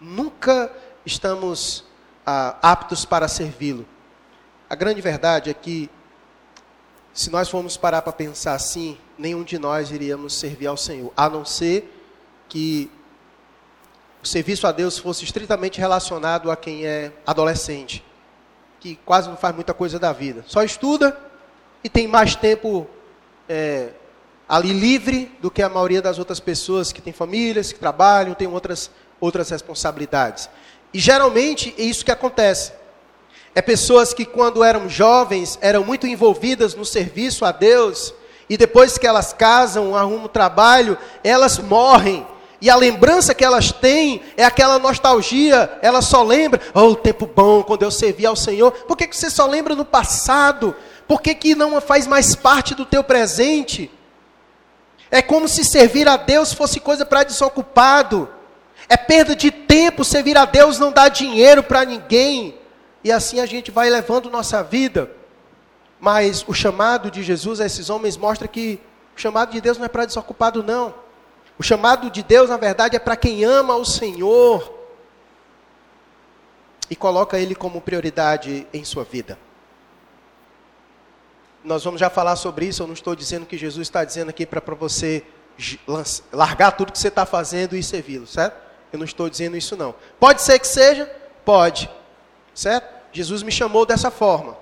Nunca estamos ah, aptos para servi-lo. A grande verdade é que, se nós formos parar para pensar assim, nenhum de nós iríamos servir ao Senhor, a não ser que o serviço a Deus fosse estritamente relacionado a quem é adolescente, que quase não faz muita coisa da vida, só estuda e tem mais tempo é, ali livre do que a maioria das outras pessoas que têm famílias, que trabalham, têm outras, outras responsabilidades. E geralmente é isso que acontece. É pessoas que quando eram jovens eram muito envolvidas no serviço a Deus e depois que elas casam, arrumam trabalho, elas morrem. E a lembrança que elas têm é aquela nostalgia, ela só lembra, oh, o tempo bom, quando eu servia ao Senhor. Por que, que você só lembra no passado? Por que, que não faz mais parte do teu presente? É como se servir a Deus fosse coisa para desocupado. É perda de tempo servir a Deus, não dá dinheiro para ninguém. E assim a gente vai levando nossa vida. Mas o chamado de Jesus a esses homens mostra que o chamado de Deus não é para desocupado, não. O chamado de Deus, na verdade, é para quem ama o Senhor e coloca Ele como prioridade em sua vida. Nós vamos já falar sobre isso. Eu não estou dizendo que Jesus está dizendo aqui para você largar tudo que você está fazendo e servi-lo, certo? Eu não estou dizendo isso, não. Pode ser que seja? Pode, certo? Jesus me chamou dessa forma.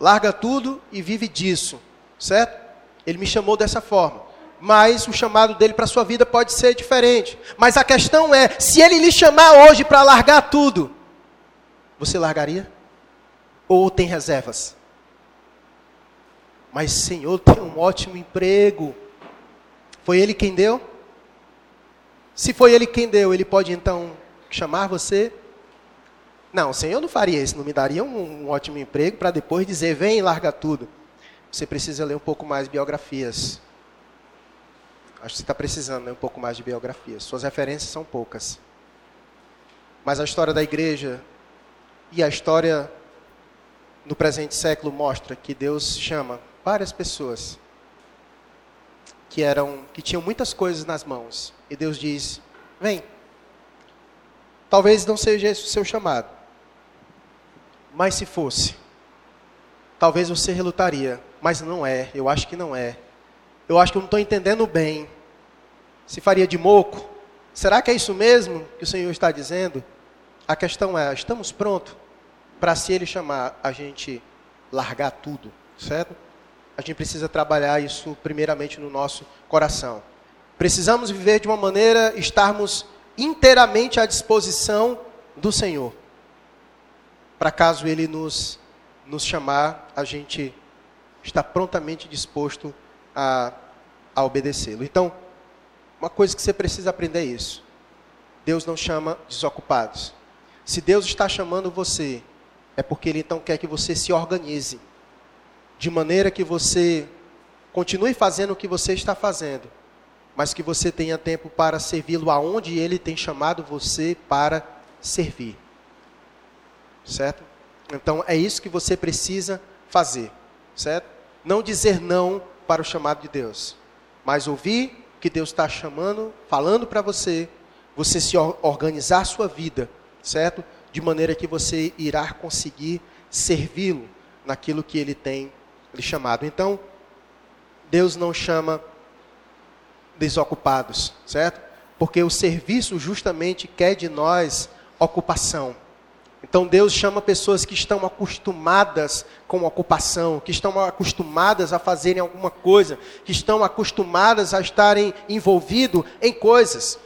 Larga tudo e vive disso, certo? Ele me chamou dessa forma. Mas o chamado dele para a sua vida pode ser diferente. Mas a questão é: se ele lhe chamar hoje para largar tudo, você largaria? Ou tem reservas? Mas, Senhor, tem um ótimo emprego. Foi Ele quem deu? Se foi Ele quem deu, Ele pode então chamar você? Não, o Senhor não faria isso, não me daria um, um ótimo emprego para depois dizer, vem e larga tudo. Você precisa ler um pouco mais biografias. Acho que você está precisando ler um pouco mais de biografias. Suas referências são poucas. Mas a história da igreja e a história no presente século mostra que Deus chama várias pessoas que eram que tinham muitas coisas nas mãos e Deus diz: "Vem". Talvez não seja esse o seu chamado. Mas se fosse, talvez você relutaria mas não é, eu acho que não é. Eu acho que eu não estou entendendo bem. Se faria de moco? Será que é isso mesmo que o Senhor está dizendo? A questão é, estamos prontos para se Ele chamar a gente largar tudo, certo? A gente precisa trabalhar isso primeiramente no nosso coração. Precisamos viver de uma maneira, estarmos inteiramente à disposição do Senhor. Para caso Ele nos, nos chamar, a gente está prontamente disposto a, a obedecê-lo. Então, uma coisa que você precisa aprender é isso. Deus não chama desocupados. Se Deus está chamando você, é porque Ele então quer que você se organize, de maneira que você continue fazendo o que você está fazendo, mas que você tenha tempo para servi-lo aonde Ele tem chamado você para servir. Certo? Então é isso que você precisa fazer certo? Não dizer não para o chamado de Deus, mas ouvir que Deus está chamando, falando para você, você se organizar sua vida, certo? De maneira que você irá conseguir servi-lo naquilo que ele tem lhe chamado. Então, Deus não chama desocupados, certo? Porque o serviço justamente quer de nós ocupação. Então Deus chama pessoas que estão acostumadas com ocupação, que estão acostumadas a fazerem alguma coisa, que estão acostumadas a estarem envolvidos em coisas.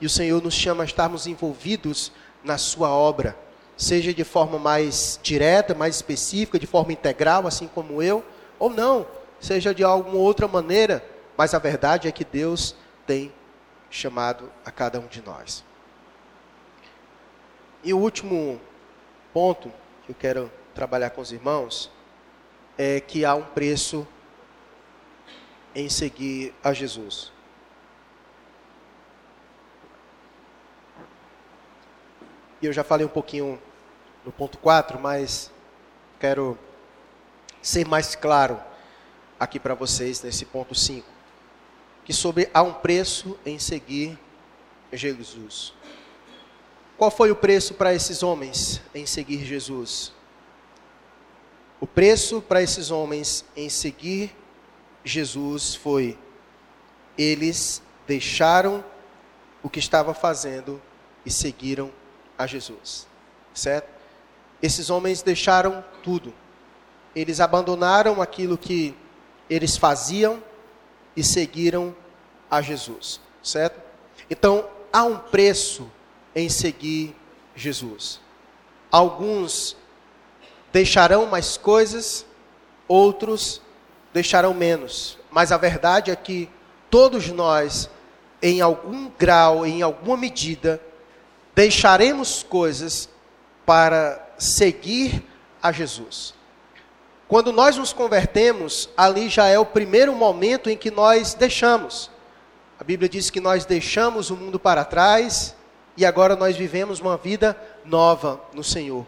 E o Senhor nos chama a estarmos envolvidos na sua obra, seja de forma mais direta, mais específica, de forma integral, assim como eu, ou não, seja de alguma outra maneira, mas a verdade é que Deus tem chamado a cada um de nós. E o último ponto que eu quero trabalhar com os irmãos é que há um preço em seguir a Jesus. Eu já falei um pouquinho no ponto 4, mas quero ser mais claro aqui para vocês nesse ponto 5. Que sobre há um preço em seguir Jesus. Qual foi o preço para esses homens em seguir Jesus? O preço para esses homens em seguir Jesus foi: eles deixaram o que estava fazendo e seguiram a Jesus. Certo? Esses homens deixaram tudo. Eles abandonaram aquilo que eles faziam e seguiram a Jesus. Certo? Então, há um preço em seguir Jesus. Alguns deixarão mais coisas, outros deixarão menos. Mas a verdade é que todos nós, em algum grau, em alguma medida, deixaremos coisas para seguir a Jesus. Quando nós nos convertemos, ali já é o primeiro momento em que nós deixamos. A Bíblia diz que nós deixamos o mundo para trás e agora nós vivemos uma vida nova no Senhor.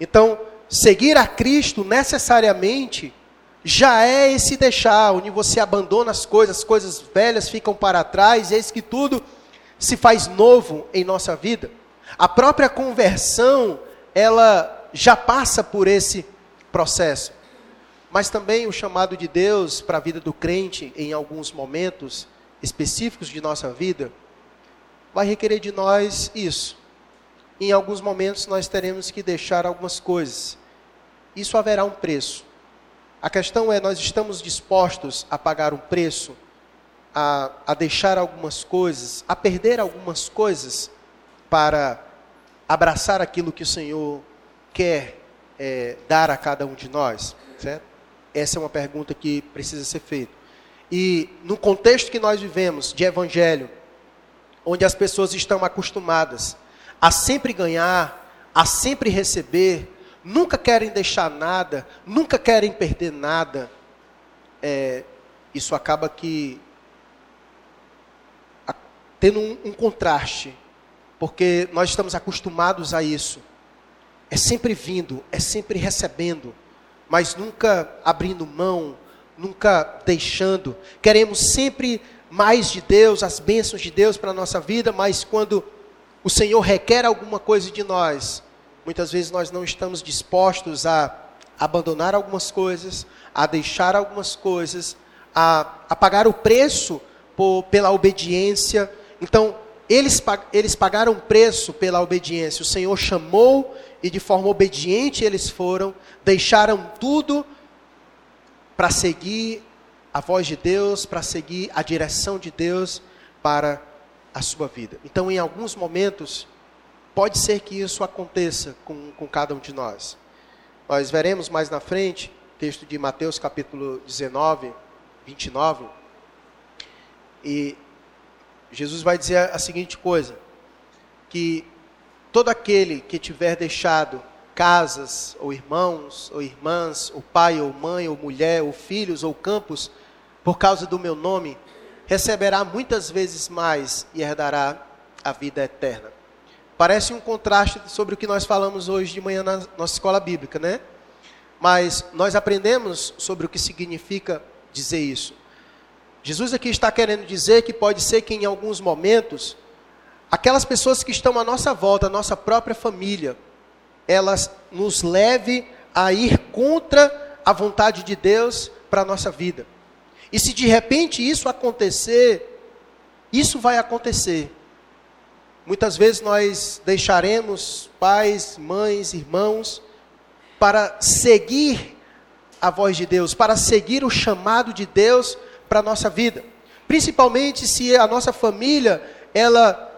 Então, seguir a Cristo necessariamente já é esse deixar, onde você abandona as coisas, as coisas velhas ficam para trás, e eis que tudo se faz novo em nossa vida. A própria conversão, ela já passa por esse processo. Mas também o chamado de Deus para a vida do crente, em alguns momentos específicos de nossa vida, vai requerer de nós isso. Em alguns momentos nós teremos que deixar algumas coisas. Isso haverá um preço. A questão é: nós estamos dispostos a pagar um preço, a, a deixar algumas coisas, a perder algumas coisas, para abraçar aquilo que o Senhor quer é, dar a cada um de nós? Certo? Essa é uma pergunta que precisa ser feita. E no contexto que nós vivemos de evangelho, onde as pessoas estão acostumadas a sempre ganhar, a sempre receber, nunca querem deixar nada, nunca querem perder nada, é, isso acaba que a, tendo um, um contraste, porque nós estamos acostumados a isso. É sempre vindo, é sempre recebendo, mas nunca abrindo mão, nunca deixando. Queremos sempre mais de Deus, as bênçãos de Deus para a nossa vida, mas quando o Senhor requer alguma coisa de nós, muitas vezes nós não estamos dispostos a abandonar algumas coisas, a deixar algumas coisas, a, a pagar o preço por, pela obediência. Então, eles, eles pagaram preço pela obediência. O Senhor chamou e de forma obediente eles foram, deixaram tudo para seguir a voz de Deus, para seguir a direção de Deus para a sua vida. Então, em alguns momentos, pode ser que isso aconteça com, com cada um de nós. Nós veremos mais na frente, texto de Mateus capítulo 19, 29, e Jesus vai dizer a seguinte coisa: que todo aquele que tiver deixado casas, ou irmãos, ou irmãs, ou pai, ou mãe, ou mulher, ou filhos, ou campos, por causa do meu nome, receberá muitas vezes mais e herdará a vida eterna. Parece um contraste sobre o que nós falamos hoje de manhã na nossa escola bíblica, né? Mas nós aprendemos sobre o que significa dizer isso. Jesus aqui está querendo dizer que pode ser que em alguns momentos, aquelas pessoas que estão à nossa volta, a nossa própria família, elas nos leve a ir contra a vontade de Deus para a nossa vida. E se de repente isso acontecer, isso vai acontecer. Muitas vezes nós deixaremos pais, mães, irmãos para seguir a voz de Deus, para seguir o chamado de Deus para a nossa vida. Principalmente se a nossa família, ela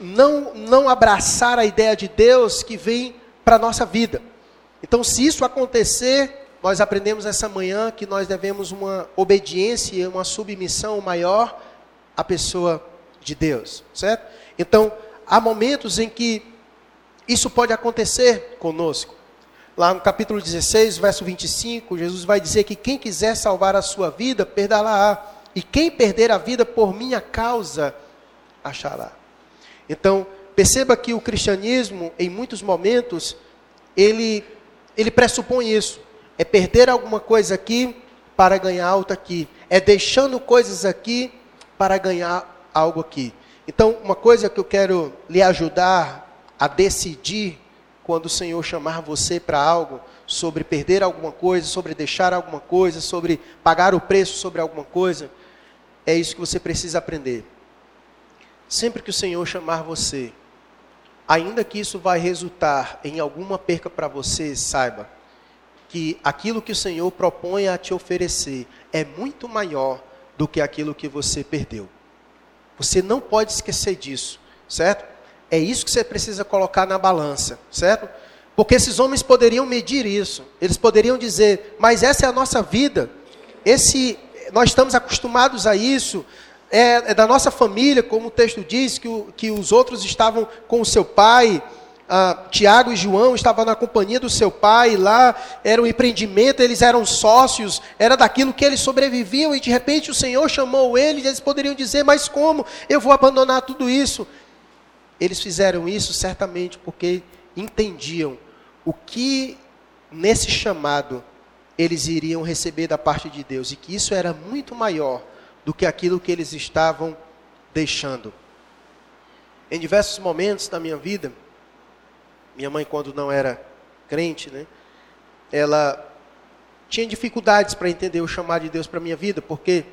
não, não abraçar a ideia de Deus que vem para a nossa vida. Então, se isso acontecer, nós aprendemos essa manhã que nós devemos uma obediência uma submissão maior à pessoa de Deus, certo? Então, há momentos em que isso pode acontecer conosco. Lá no capítulo 16, verso 25, Jesus vai dizer que quem quiser salvar a sua vida, perdê-la-á. E quem perder a vida por minha causa, achará. Então, perceba que o cristianismo, em muitos momentos, ele, ele pressupõe isso é perder alguma coisa aqui para ganhar algo aqui. É deixando coisas aqui para ganhar algo aqui. Então, uma coisa que eu quero lhe ajudar a decidir quando o Senhor chamar você para algo, sobre perder alguma coisa, sobre deixar alguma coisa, sobre pagar o preço sobre alguma coisa, é isso que você precisa aprender. Sempre que o Senhor chamar você, ainda que isso vai resultar em alguma perca para você, saiba, que aquilo que o Senhor propõe a te oferecer é muito maior do que aquilo que você perdeu. Você não pode esquecer disso, certo? É isso que você precisa colocar na balança, certo? Porque esses homens poderiam medir isso. Eles poderiam dizer: "Mas essa é a nossa vida. Esse nós estamos acostumados a isso. É, é da nossa família, como o texto diz que, o, que os outros estavam com o seu pai, ah, Tiago e João estavam na companhia do seu pai, lá era um empreendimento, eles eram sócios, era daquilo que eles sobreviviam, e de repente o Senhor chamou eles, eles poderiam dizer: Mas como eu vou abandonar tudo isso? Eles fizeram isso certamente porque entendiam o que nesse chamado eles iriam receber da parte de Deus, e que isso era muito maior do que aquilo que eles estavam deixando. Em diversos momentos da minha vida, minha mãe, quando não era crente, né, ela tinha dificuldades para entender o chamado de Deus para minha vida, porque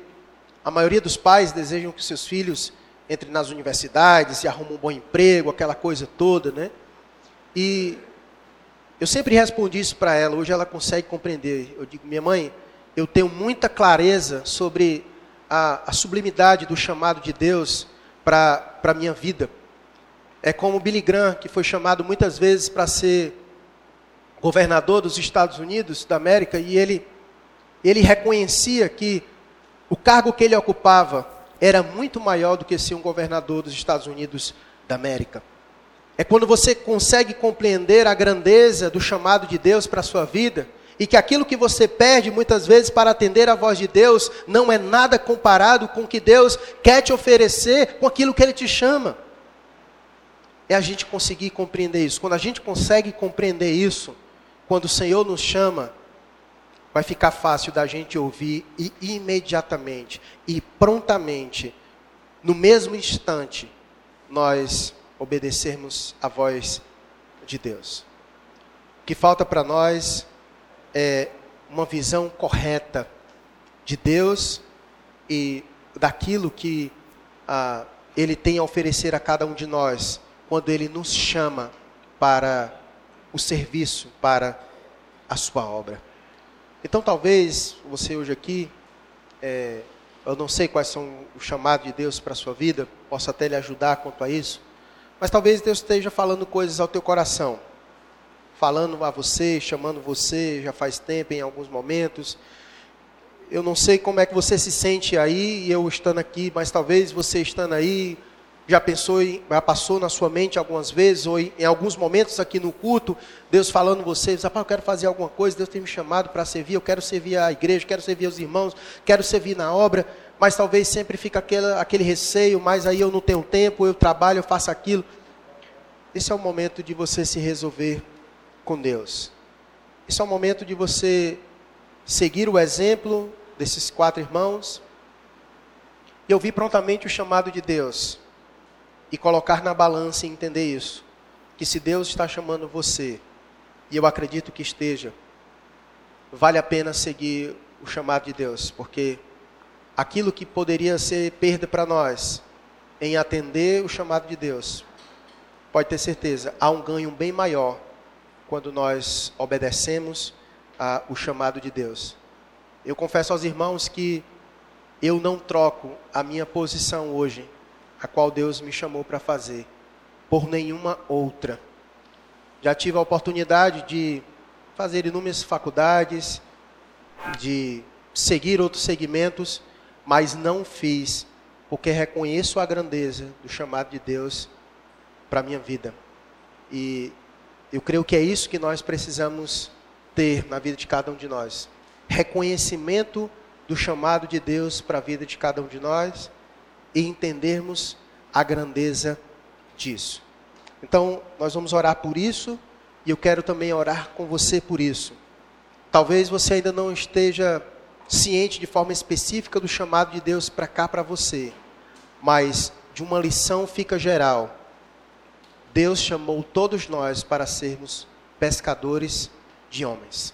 a maioria dos pais desejam que seus filhos entrem nas universidades e arrumem um bom emprego, aquela coisa toda, né? E eu sempre respondi isso para ela, hoje ela consegue compreender. Eu digo, minha mãe, eu tenho muita clareza sobre a, a sublimidade do chamado de Deus para a minha vida. É como Billy Graham, que foi chamado muitas vezes para ser governador dos Estados Unidos da América, e ele, ele reconhecia que o cargo que ele ocupava era muito maior do que ser um governador dos Estados Unidos da América. É quando você consegue compreender a grandeza do chamado de Deus para a sua vida, e que aquilo que você perde muitas vezes para atender a voz de Deus não é nada comparado com o que Deus quer te oferecer com aquilo que Ele te chama é a gente conseguir compreender isso. Quando a gente consegue compreender isso, quando o Senhor nos chama, vai ficar fácil da gente ouvir e imediatamente e prontamente, no mesmo instante, nós obedecermos a voz de Deus. O que falta para nós é uma visão correta de Deus e daquilo que ah, Ele tem a oferecer a cada um de nós quando Ele nos chama para o serviço, para a sua obra. Então, talvez você hoje aqui, é, eu não sei quais são os chamados de Deus para a sua vida, posso até lhe ajudar quanto a isso, mas talvez Deus esteja falando coisas ao teu coração, falando a você, chamando você já faz tempo em alguns momentos. Eu não sei como é que você se sente aí, eu estando aqui, mas talvez você estando aí, já pensou, já passou na sua mente algumas vezes, ou em, alguns momentos aqui no culto, Deus falando você, rapaz, eu quero fazer alguma coisa, Deus tem me chamado para servir, eu quero servir a igreja, quero servir os irmãos, quero servir na obra, mas talvez sempre fica aquele receio, mas aí eu não tenho tempo, eu trabalho, eu faço aquilo. Esse é o momento de você se resolver com Deus. Esse é o momento de você seguir o exemplo desses quatro irmãos e ouvir prontamente o chamado de Deus e colocar na balança e entender isso. Que se Deus está chamando você, e eu acredito que esteja, vale a pena seguir o chamado de Deus, porque aquilo que poderia ser perda para nós, em atender o chamado de Deus, pode ter certeza, há um ganho bem maior quando nós obedecemos o chamado de Deus. Eu confesso aos irmãos que eu não troco a minha posição hoje a qual Deus me chamou para fazer, por nenhuma outra. Já tive a oportunidade de fazer inúmeras faculdades, de seguir outros segmentos, mas não fiz, porque reconheço a grandeza do chamado de Deus para a minha vida. E eu creio que é isso que nós precisamos ter na vida de cada um de nós. Reconhecimento do chamado de Deus para a vida de cada um de nós e entendermos a grandeza disso. Então, nós vamos orar por isso e eu quero também orar com você por isso. Talvez você ainda não esteja ciente de forma específica do chamado de Deus para cá para você, mas de uma lição fica geral. Deus chamou todos nós para sermos pescadores de homens.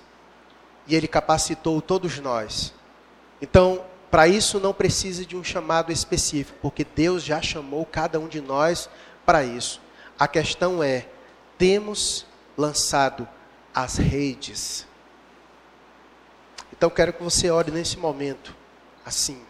E ele capacitou todos nós. Então, para isso não precisa de um chamado específico, porque Deus já chamou cada um de nós para isso. A questão é: temos lançado as redes? Então quero que você ore nesse momento assim.